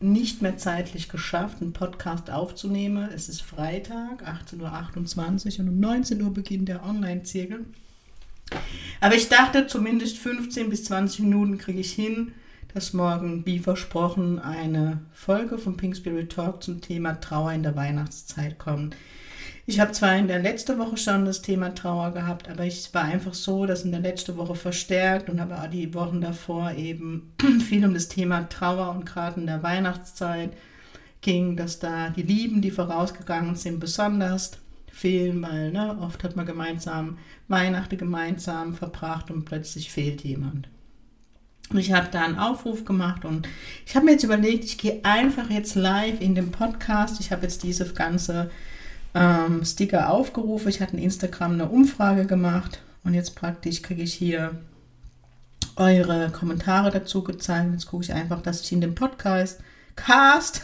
nicht mehr zeitlich geschafft, einen Podcast aufzunehmen. Es ist Freitag, 18.28 Uhr und um 19 Uhr beginnt der Online-Zirkel. Aber ich dachte, zumindest 15 bis 20 Minuten kriege ich hin, dass morgen, wie versprochen, eine Folge vom Pink Spirit Talk zum Thema Trauer in der Weihnachtszeit kommt. Ich habe zwar in der letzten Woche schon das Thema Trauer gehabt, aber ich war einfach so, dass in der letzten Woche verstärkt und habe auch die Wochen davor eben viel um das Thema Trauer und gerade in der Weihnachtszeit ging, dass da die Lieben, die vorausgegangen sind, besonders fehlen, weil ne, oft hat man gemeinsam Weihnachten gemeinsam verbracht und plötzlich fehlt jemand. Und ich habe da einen Aufruf gemacht und ich habe mir jetzt überlegt, ich gehe einfach jetzt live in den Podcast. Ich habe jetzt diese ganze ähm, Sticker aufgerufen. Ich hatte in Instagram eine Umfrage gemacht und jetzt praktisch kriege ich hier eure Kommentare dazu gezeigt. Jetzt gucke ich einfach, dass ich in dem Podcast Cast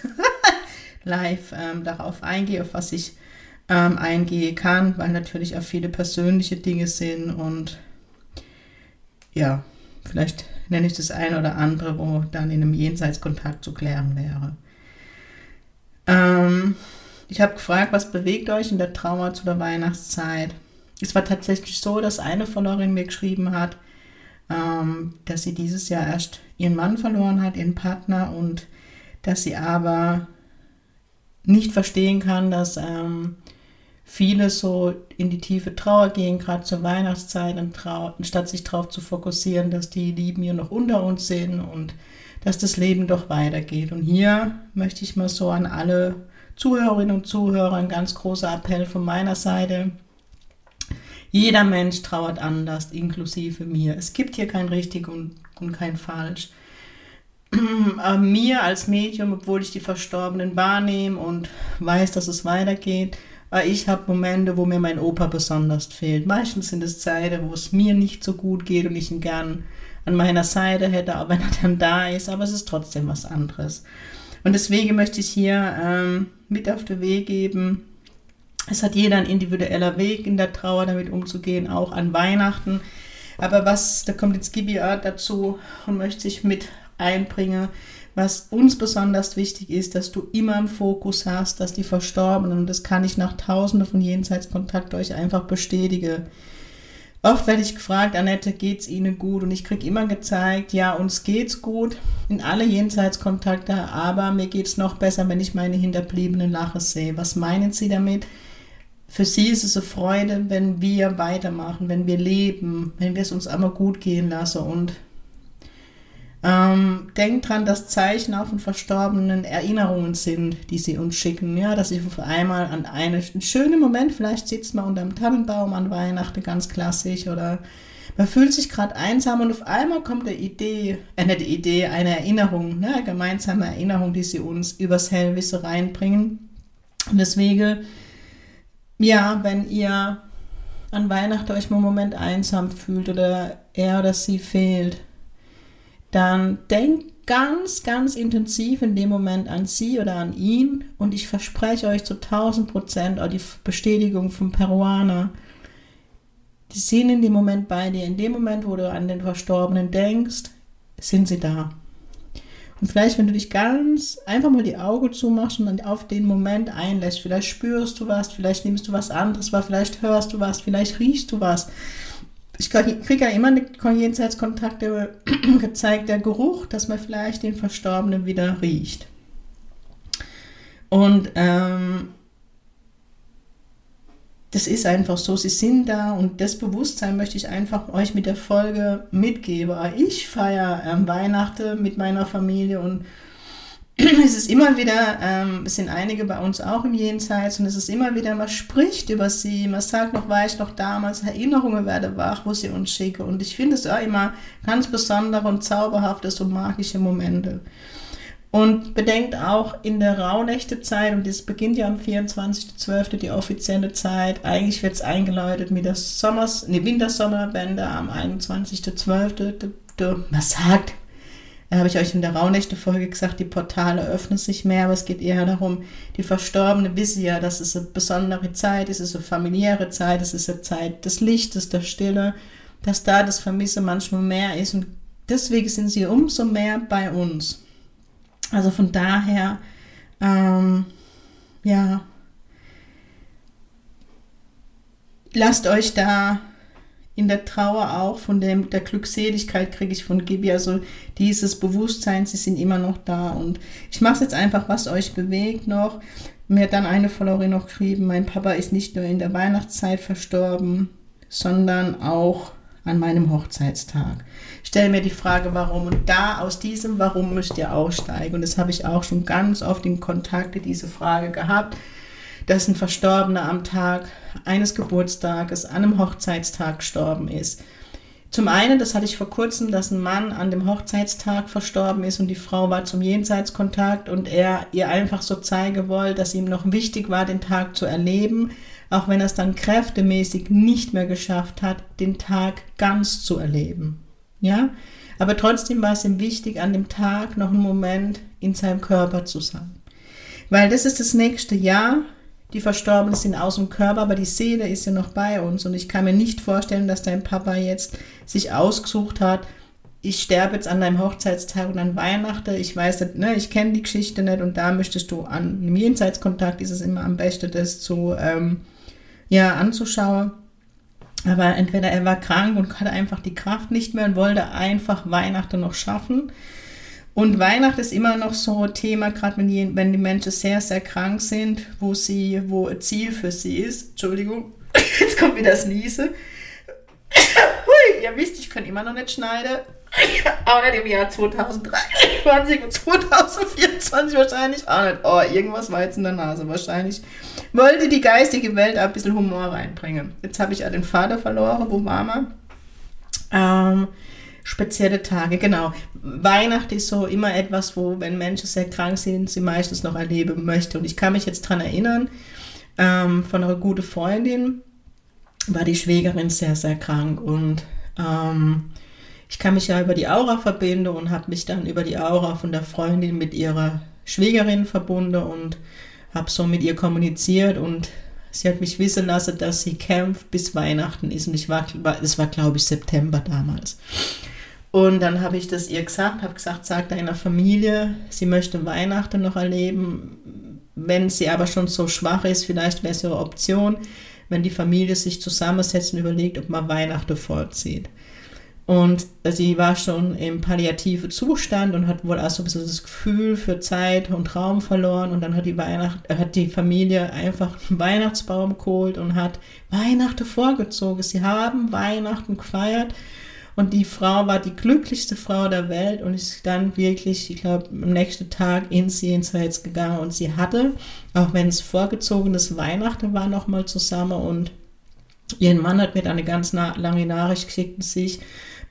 live ähm, darauf eingehe, auf was ich ähm, eingehen kann, weil natürlich auch viele persönliche Dinge sind und ja, vielleicht nenne ich das eine oder andere, wo dann in einem Jenseitskontakt zu klären wäre. Ähm, ich habe gefragt, was bewegt euch in der Trauer zu der Weihnachtszeit? Es war tatsächlich so, dass eine Followerin mir geschrieben hat, ähm, dass sie dieses Jahr erst ihren Mann verloren hat, ihren Partner und dass sie aber nicht verstehen kann, dass ähm, viele so in die tiefe Trauer gehen, gerade zur Weihnachtszeit, anstatt sich darauf zu fokussieren, dass die Lieben hier noch unter uns sind und dass das Leben doch weitergeht. Und hier möchte ich mal so an alle Zuhörerinnen und Zuhörer ein ganz großer Appell von meiner Seite. Jeder Mensch trauert anders, inklusive mir. Es gibt hier kein richtig und, und kein falsch. Aber mir als Medium, obwohl ich die Verstorbenen wahrnehme und weiß, dass es weitergeht, weil ich habe Momente, wo mir mein Opa besonders fehlt. Meistens sind es Zeiten, wo es mir nicht so gut geht und ich ihn gern an meiner Seite hätte, auch wenn er dann da ist, aber es ist trotzdem was anderes. Und deswegen möchte ich hier ähm, mit auf den Weg geben. Es hat jeder ein individueller Weg in der Trauer damit umzugehen, auch an Weihnachten. Aber was, da kommt jetzt Gibi dazu und möchte sich mit einbringen, was uns besonders wichtig ist, dass du immer im Fokus hast, dass die Verstorbenen, und das kann ich nach tausenden von Jenseitskontakt euch einfach bestätigen, Oft werde ich gefragt, Annette, geht's Ihnen gut? Und ich kriege immer gezeigt, ja, uns geht's gut in alle Jenseitskontakte, aber mir geht's noch besser, wenn ich meine hinterbliebenen Lache sehe. Was meinen Sie damit? Für Sie ist es eine Freude, wenn wir weitermachen, wenn wir leben, wenn wir es uns einmal gut gehen lassen und ähm, denkt dran, dass Zeichen auch von Verstorbenen Erinnerungen sind, die sie uns schicken. Ja, dass sie auf einmal an einen schönen Moment, vielleicht sitzt man unter einem Tannenbaum an Weihnachten, ganz klassisch, oder man fühlt sich gerade einsam und auf einmal kommt eine Idee, äh, Idee, eine Erinnerung, ne, eine gemeinsame Erinnerung, die sie uns übers Hellwisse reinbringen. Und deswegen, ja, wenn ihr an Weihnachten euch mal einen Moment einsam fühlt oder er oder sie fehlt, dann denkt ganz, ganz intensiv in dem Moment an sie oder an ihn und ich verspreche euch zu 1000 Prozent auch die Bestätigung vom Peruaner. Die sind in dem Moment bei dir. In dem Moment, wo du an den Verstorbenen denkst, sind sie da. Und vielleicht, wenn du dich ganz einfach mal die Augen zumachst und dann auf den Moment einlässt, vielleicht spürst du was, vielleicht nimmst du was anderes wahr, vielleicht hörst du was, vielleicht riechst du was ich kriege ja immer eine Jenseitskontakte gezeigt, der Geruch, dass man vielleicht den Verstorbenen wieder riecht. Und ähm, das ist einfach so, sie sind da und das Bewusstsein möchte ich einfach euch mit der Folge mitgeben. Ich feiere ähm, Weihnachten mit meiner Familie und es ist immer wieder, ähm, es sind einige bei uns auch im Jenseits und es ist immer wieder, man spricht über sie, man sagt noch, war ich noch damals, Erinnerungen werden wach, wo sie uns schicken und ich finde es auch immer ganz besondere und zauberhafte, so magische Momente. Und bedenkt auch in der Rauhnächtezeit, und das beginnt ja am 24.12. die offizielle Zeit, eigentlich wird es eingeläutet mit der Sommers, nee, Wintersommerwende am 21.12. Was sagt? Da habe ich euch in der Rauhnächte-Folge gesagt, die Portale öffnen sich mehr, aber es geht eher darum, die Verstorbene wissen ja, dass es eine besondere Zeit ist, es ist eine familiäre Zeit, es ist eine Zeit des Lichtes, der Stille, dass da das Vermisse manchmal mehr ist und deswegen sind sie umso mehr bei uns. Also von daher, ähm, ja, lasst euch da in der Trauer auch von dem, der Glückseligkeit kriege ich von Gibi, also dieses Bewusstsein, sie sind immer noch da und ich mache es jetzt einfach, was euch bewegt noch. Mir hat dann eine Followerin noch geschrieben, mein Papa ist nicht nur in der Weihnachtszeit verstorben, sondern auch an meinem Hochzeitstag. Stell mir die Frage, warum. Und da aus diesem Warum müsst ihr aussteigen. Und das habe ich auch schon ganz oft in Kontakte diese Frage gehabt, dass ein Verstorbener am Tag eines Geburtstages, an einem Hochzeitstag gestorben ist. Zum einen, das hatte ich vor kurzem, dass ein Mann an dem Hochzeitstag verstorben ist und die Frau war zum Jenseitskontakt und er ihr einfach so zeigen wollte, dass ihm noch wichtig war, den Tag zu erleben, auch wenn er es dann kräftemäßig nicht mehr geschafft hat, den Tag ganz zu erleben. Ja, aber trotzdem war es ihm wichtig, an dem Tag noch einen Moment in seinem Körper zu sein. Weil das ist das nächste Jahr. Die Verstorbenen sind aus dem Körper, aber die Seele ist ja noch bei uns. Und ich kann mir nicht vorstellen, dass dein Papa jetzt sich ausgesucht hat, ich sterbe jetzt an deinem Hochzeitstag und an Weihnachten. Ich weiß nicht, ne, ich kenne die Geschichte nicht und da möchtest du an einem Jenseitskontakt ist es immer am besten, das zu ähm, ja, anzuschauen. Aber entweder er war krank und hatte einfach die Kraft nicht mehr und wollte einfach Weihnachten noch schaffen. Und Weihnachten ist immer noch so ein Thema, gerade wenn die, wenn die Menschen sehr, sehr krank sind, wo sie, wo ein Ziel für sie ist. Entschuldigung, jetzt kommt wieder das Niese. Hui, ihr wisst, ich kann immer noch nicht schneiden. auch nicht im Jahr 2023 und 2024 wahrscheinlich auch nicht. Oh, irgendwas war jetzt in der Nase. Wahrscheinlich wollte die geistige Welt ein bisschen Humor reinbringen. Jetzt habe ich ja den Vater verloren, wo war man? Ähm, spezielle Tage, genau. Weihnachten ist so immer etwas, wo, wenn Menschen sehr krank sind, sie meistens noch erleben möchte. Und ich kann mich jetzt daran erinnern, ähm, von einer guten Freundin war die Schwägerin sehr, sehr krank und ähm, ich kann mich ja über die Aura verbinden und habe mich dann über die Aura von der Freundin mit ihrer Schwägerin verbunden und habe so mit ihr kommuniziert und sie hat mich wissen lassen, dass sie kämpft bis Weihnachten ist und ich war, es war glaube ich September damals. Und dann habe ich das ihr gesagt, habe gesagt, sag deiner Familie, sie möchte Weihnachten noch erleben. Wenn sie aber schon so schwach ist, vielleicht wäre es eine Option, wenn die Familie sich zusammensetzt und überlegt, ob man Weihnachten vorzieht. Und sie war schon im palliativen Zustand und hat wohl auch so ein bisschen das Gefühl für Zeit und Raum verloren. Und dann hat die, Weihnacht, hat die Familie einfach einen Weihnachtsbaum geholt und hat Weihnachten vorgezogen. Sie haben Weihnachten gefeiert. Und die Frau war die glücklichste Frau der Welt und ist dann wirklich, ich glaube, am nächsten Tag ins Jenseits gegangen. Und sie hatte, auch wenn es vorgezogenes Weihnachten war, nochmal zusammen. Und ihren Mann hat mir dann eine ganz lange Nachricht geschickt und sich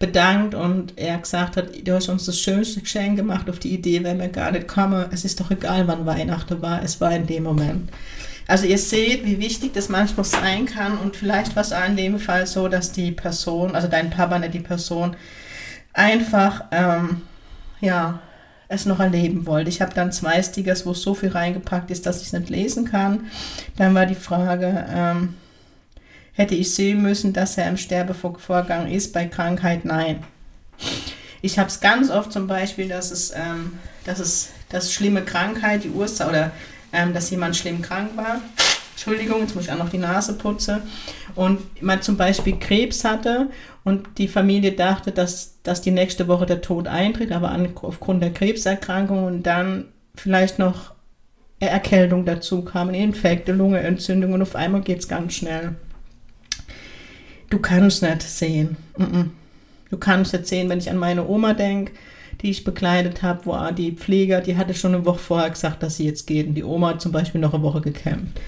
bedankt und er gesagt hat, du hast uns das schönste Geschenk gemacht, auf die Idee wenn wir gar nicht kommen. Es ist doch egal, wann Weihnachten war, es war in dem Moment. Also ihr seht, wie wichtig das manchmal sein kann und vielleicht war es in dem Fall so, dass die Person, also dein Papa, nicht die Person, einfach, ähm, ja, es noch erleben wollte. Ich habe dann zwei Stickers, wo so viel reingepackt ist, dass ich es nicht lesen kann. Dann war die Frage, ähm, Hätte ich sehen müssen, dass er im Sterbevorgang ist, bei Krankheit nein. Ich habe es ganz oft zum Beispiel, dass es, ähm, dass es das schlimme Krankheit, die Ursache oder ähm, dass jemand schlimm krank war. Entschuldigung, jetzt muss ich auch noch die Nase putzen. Und man zum Beispiel Krebs hatte und die Familie dachte, dass, dass die nächste Woche der Tod eintritt, aber an, aufgrund der Krebserkrankung und dann vielleicht noch Erkältung dazu kam, Infekte, Lungenentzündung und auf einmal geht es ganz schnell. Du kannst nicht sehen. Du kannst nicht sehen, wenn ich an meine Oma denke, die ich begleitet habe, wo die Pfleger, die hatte schon eine Woche vorher gesagt, dass sie jetzt geht. Und die Oma hat zum Beispiel noch eine Woche gekämpft.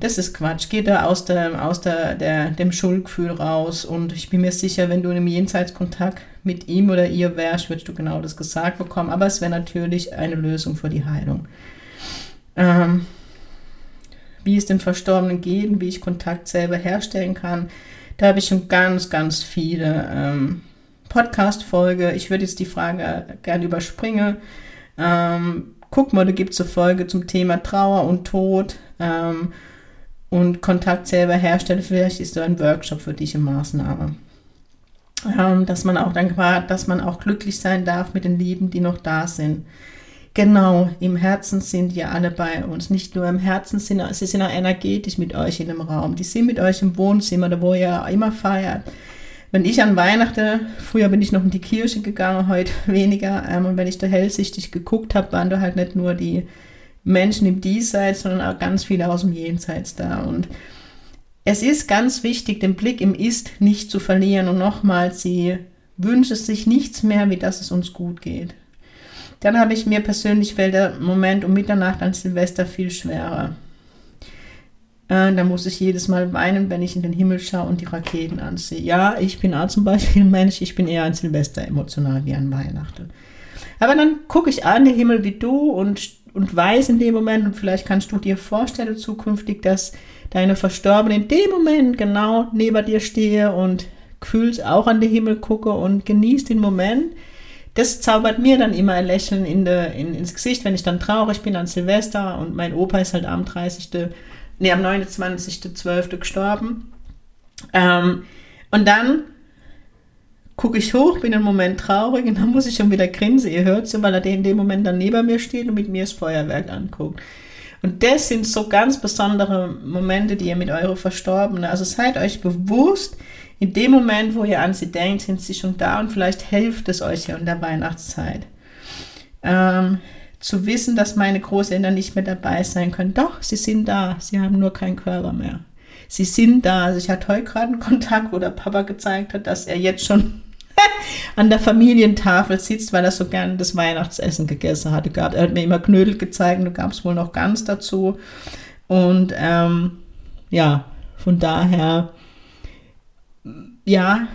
Das ist Quatsch. Geh da aus, der, aus der, der, dem Schuldgefühl raus. Und ich bin mir sicher, wenn du in einem Jenseitskontakt mit ihm oder ihr wärst, würdest du genau das gesagt bekommen. Aber es wäre natürlich eine Lösung für die Heilung. Ähm, wie es den Verstorbenen geht wie ich Kontakt selber herstellen kann, da habe ich schon ganz, ganz viele ähm, Podcast-Folge. Ich würde jetzt die Frage gerne überspringen. Ähm, guck mal, da gibt es eine Folge zum Thema Trauer und Tod ähm, und Kontakt selber herstellen. Vielleicht ist da ein Workshop für dich eine Maßnahme. Ähm, dass man auch dann dass man auch glücklich sein darf mit den Lieben, die noch da sind. Genau, im Herzen sind ja alle bei uns. Nicht nur im Herzen, sind, sie sind auch energetisch mit euch in dem Raum. Die sind mit euch im Wohnzimmer, da wo ihr immer feiert wenn ich an Weihnachten, früher bin ich noch in die Kirche gegangen, heute weniger, ähm, und wenn ich da hellsichtig geguckt habe, waren da halt nicht nur die Menschen im Diesseits, sondern auch ganz viele aus dem Jenseits da. Und es ist ganz wichtig, den Blick im Ist nicht zu verlieren. Und nochmals, sie wünscht sich nichts mehr, wie dass es uns gut geht. Dann habe ich mir persönlich fällt der Moment um Mitternacht an Silvester viel schwerer. Äh, da muss ich jedes Mal weinen, wenn ich in den Himmel schaue und die Raketen ansehe. Ja, ich bin auch zum Beispiel ein Mensch, ich bin eher an Silvester emotional wie an Weihnachten. Aber dann gucke ich an den Himmel wie du und, und weiß in dem Moment, und vielleicht kannst du dir vorstellen zukünftig, dass deine Verstorbenen in dem Moment genau neben dir stehe und fühlst auch an den Himmel gucke und genießt den Moment. Das zaubert mir dann immer ein Lächeln in de, in, ins Gesicht, wenn ich dann traurig bin an Silvester und mein Opa ist halt am 30 nee, am 29.12. gestorben. Ähm, und dann gucke ich hoch, bin einen Moment traurig und dann muss ich schon wieder grinsen. Ihr hört es, weil er in dem Moment dann neben mir steht und mit mir das Feuerwerk anguckt. Und das sind so ganz besondere Momente, die ihr mit eurer Verstorbenen, also seid euch bewusst, in dem Moment, wo ihr an sie denkt, sind sie schon da und vielleicht hilft es euch ja in der Weihnachtszeit. Ähm, zu wissen, dass meine Großeltern nicht mehr dabei sein können. Doch, sie sind da, sie haben nur keinen Körper mehr. Sie sind da. Also ich hatte heute gerade einen Kontakt, wo der Papa gezeigt hat, dass er jetzt schon an der Familientafel sitzt, weil er so gerne das Weihnachtsessen gegessen hatte. Er hat mir immer Knödel gezeigt, da gab es wohl noch ganz dazu. Und ähm, ja, von daher, ja,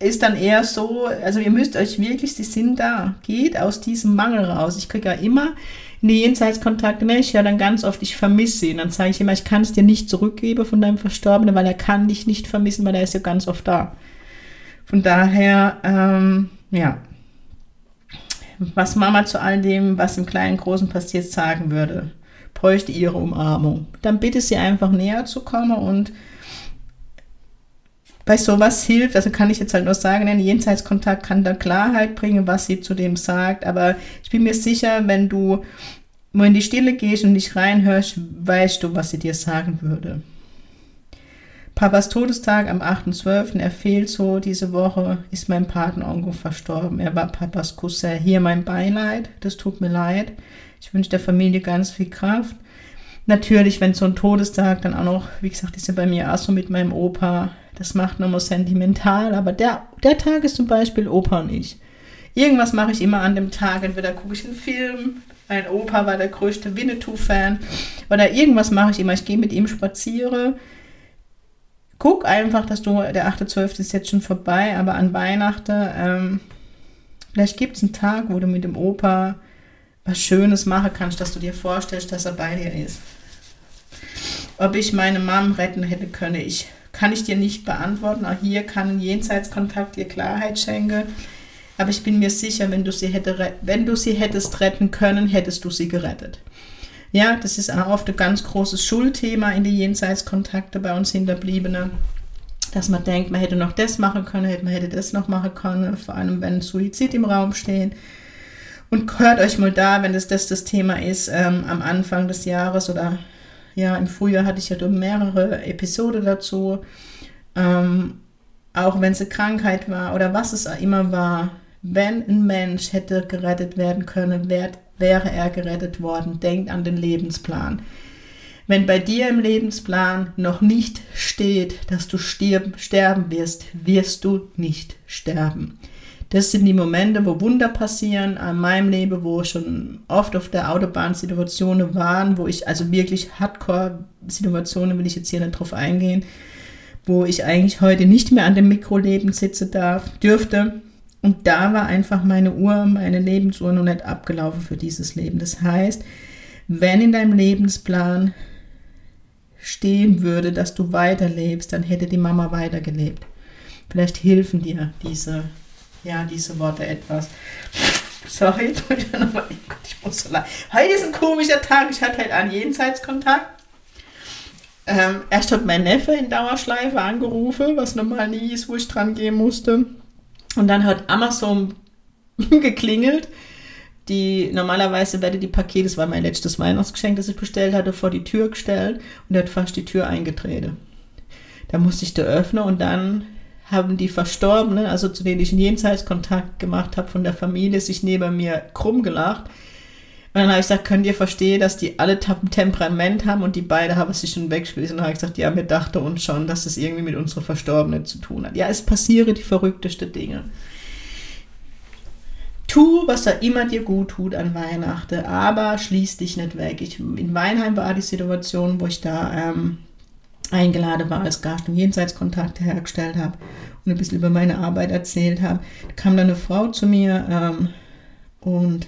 ist dann eher so, also ihr müsst euch wirklich, die sind da, geht aus diesem Mangel raus. Ich kriege ja immer in die Jenseitskontakte, ne, ich ja dann ganz oft, ich vermisse ihn. Dann sage ich immer, ich kann es dir nicht zurückgeben von deinem Verstorbenen, weil er kann dich nicht vermissen, weil er ist ja ganz oft da. Von daher, ähm, ja, was Mama zu all dem, was im Kleinen Großen passiert, sagen würde, bräuchte ihre Umarmung. Dann bitte sie einfach näher zu kommen und bei sowas hilft, also kann ich jetzt halt nur sagen, ein Jenseitskontakt kann da Klarheit bringen, was sie zu dem sagt, aber ich bin mir sicher, wenn du nur in die Stille gehst und nicht reinhörst, weißt du, was sie dir sagen würde. Papas Todestag am 8.12., er fehlt so diese Woche, ist mein Patenonkel verstorben. Er war Papas Cousin. Hier mein Beileid, das tut mir leid. Ich wünsche der Familie ganz viel Kraft. Natürlich, wenn so ein Todestag dann auch noch, wie gesagt, ist ja bei mir auch so mit meinem Opa, das macht nochmal sentimental, aber der, der Tag ist zum Beispiel Opa und ich. Irgendwas mache ich immer an dem Tag. Entweder gucke ich einen Film, mein Opa war der größte Winnetou-Fan, oder irgendwas mache ich immer. Ich gehe mit ihm spazieren. Guck einfach, dass du, der 8.12. ist jetzt schon vorbei, aber an Weihnachten, ähm, vielleicht gibt es einen Tag, wo du mit dem Opa was Schönes machen kannst, dass du dir vorstellst, dass er bei dir ist. Ob ich meine Mom retten hätte können, ich kann ich dir nicht beantworten. Auch hier kann ein Jenseitskontakt dir Klarheit schenken. Aber ich bin mir sicher, wenn du sie, hätte, wenn du sie hättest retten können, hättest du sie gerettet. Ja, das ist auch oft ein ganz großes Schulthema in die Jenseitskontakte bei uns Hinterbliebenen, dass man denkt, man hätte noch das machen können, man hätte das noch machen können, vor allem wenn Suizid im Raum steht. Und hört euch mal da, wenn das das, das Thema ist, ähm, am Anfang des Jahres oder ja, im Frühjahr hatte ich ja mehrere Episoden dazu. Ähm, auch wenn es eine Krankheit war oder was es immer war, wenn ein Mensch hätte gerettet werden können, wär, wäre er gerettet worden. Denkt an den Lebensplan. Wenn bei dir im Lebensplan noch nicht steht, dass du stirb, sterben wirst, wirst du nicht sterben. Das sind die Momente, wo Wunder passieren an meinem Leben, wo schon oft auf der Autobahn Situationen waren, wo ich, also wirklich Hardcore-Situationen, will ich jetzt hier nicht drauf eingehen, wo ich eigentlich heute nicht mehr an dem Mikroleben sitzen darf, dürfte. Und da war einfach meine Uhr, meine Lebensuhr noch nicht abgelaufen für dieses Leben. Das heißt, wenn in deinem Lebensplan stehen würde, dass du weiterlebst, dann hätte die Mama weitergelebt. Vielleicht helfen dir diese ja, diese Worte etwas. Sorry, nochmal. Ich muss so lang. Heute ist ein komischer Tag. Ich hatte halt einen Jenseitskontakt. Ähm, erst hat mein Neffe in Dauerschleife angerufen, was normal nie ist, wo ich dran gehen musste. Und dann hat Amazon geklingelt. Die normalerweise werde die Pakete, das war mein letztes Weihnachtsgeschenk, das ich bestellt hatte, vor die Tür gestellt und er hat fast die Tür eingetreten. Da musste ich da öffnen und dann haben die Verstorbenen, also zu denen ich einen Jenseitskontakt gemacht habe von der Familie, sich neben mir krumm gelacht. Und dann habe ich gesagt, könnt ihr verstehen, dass die alle Temperament haben und die beide haben sich schon weggespielt. Und dann habe ich gesagt, ja, wir dachten uns schon, dass es irgendwie mit unserer Verstorbenen zu tun hat. Ja, es passieren die verrücktesten Dinge. Tu, was da immer dir gut tut an Weihnachten, aber schließ dich nicht weg. Ich, in Weinheim war die Situation, wo ich da ähm, eingeladen war als Gast und Jenseitskontakte hergestellt habe und ein bisschen über meine Arbeit erzählt habe. Da kam dann eine Frau zu mir ähm, und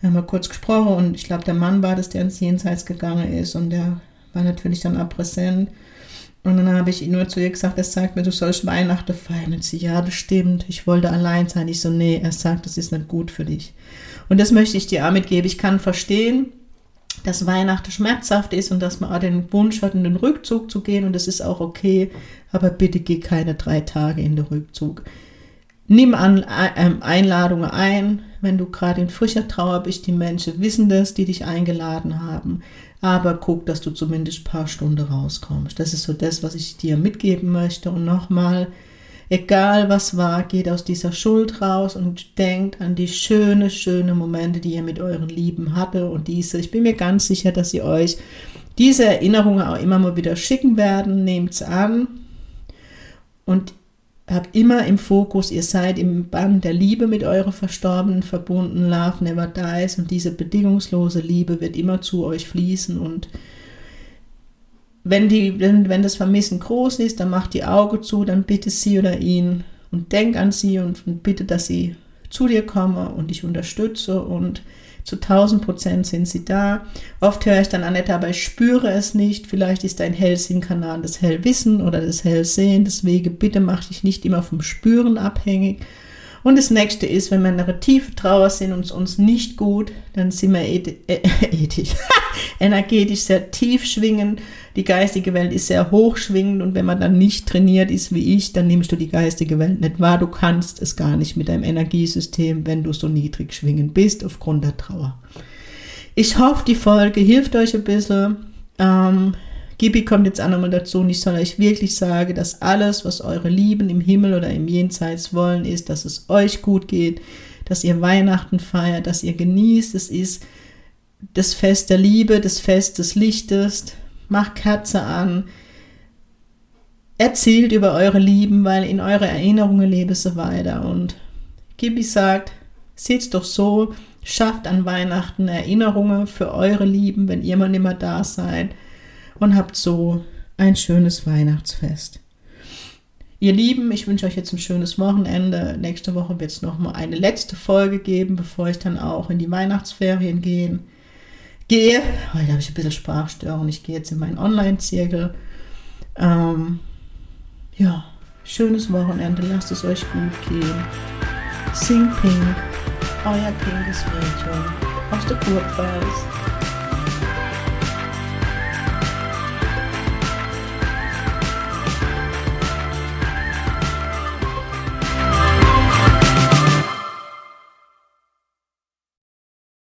wir haben mal kurz gesprochen und ich glaube, der Mann war das, der ins Jenseits gegangen ist und der war natürlich dann auch präsent. Und dann habe ich nur zu ihr gesagt, er sagt mir, du sollst Weihnachten feiern. Und sie, ja, das stimmt, ich wollte allein sein. Ich so, nee, er sagt, das ist nicht gut für dich. Und das möchte ich dir auch mitgeben. Ich kann verstehen, dass Weihnachten schmerzhaft ist und dass man auch den Wunsch hat, in den Rückzug zu gehen und das ist auch okay, aber bitte geh keine drei Tage in den Rückzug. Nimm an ähm, Einladungen ein, wenn du gerade in frischer Trauer bist, die Menschen wissen das, die dich eingeladen haben, aber guck, dass du zumindest ein paar Stunden rauskommst. Das ist so das, was ich dir mitgeben möchte und nochmal, Egal was war, geht aus dieser Schuld raus und denkt an die schöne, schöne Momente, die ihr mit euren Lieben hatte und diese. Ich bin mir ganz sicher, dass sie euch diese Erinnerungen auch immer mal wieder schicken werden. Nehmt es an und habt immer im Fokus, ihr seid im Bann der Liebe mit eurer Verstorbenen verbunden. Love never dies und diese bedingungslose Liebe wird immer zu euch fließen und wenn, die, wenn, wenn das Vermissen groß ist, dann macht die Augen zu, dann bitte sie oder ihn und denk an sie und, und bitte, dass sie zu dir kommen und dich unterstütze und zu 1000 Prozent sind sie da. Oft höre ich dann Annette, aber ich spüre es nicht. Vielleicht ist dein Hellsinn-Kanal das Hellwissen oder das Hellsehen. Deswegen bitte mach dich nicht immer vom Spüren abhängig. Und das nächste ist, wenn wir in einer tiefen Trauer sind und es uns nicht gut, dann sind wir äh, ethisch, energetisch sehr tief schwingen. Die geistige Welt ist sehr hoch schwingend und wenn man dann nicht trainiert ist wie ich, dann nimmst du die geistige Welt nicht wahr. Du kannst es gar nicht mit deinem Energiesystem, wenn du so niedrig schwingen bist aufgrund der Trauer. Ich hoffe, die Folge hilft euch ein bisschen. Ähm, Gibi kommt jetzt auch nochmal dazu und ich soll euch wirklich sagen, dass alles, was eure Lieben im Himmel oder im Jenseits wollen, ist, dass es euch gut geht, dass ihr Weihnachten feiert, dass ihr genießt. Es ist das Fest der Liebe, das Fest des Lichtes. Macht Kerze an. Erzählt über eure Lieben, weil in eure Erinnerungen lebe so weiter. Und Gibi sagt, seht's doch so, schafft an Weihnachten Erinnerungen für eure Lieben, wenn ihr mal nicht mehr da seid und habt so ein schönes Weihnachtsfest. Ihr Lieben, ich wünsche euch jetzt ein schönes Wochenende. Nächste Woche wird es nochmal eine letzte Folge geben, bevor ich dann auch in die Weihnachtsferien gehen. gehe. Heute habe ich ein bisschen Sprachstörung. Ich gehe jetzt in meinen Online-Zirkel. Ähm, ja, schönes Wochenende. Lasst es euch gut gehen. Sing Pink, euer pinkes Mädchen aus der Kurpfalz.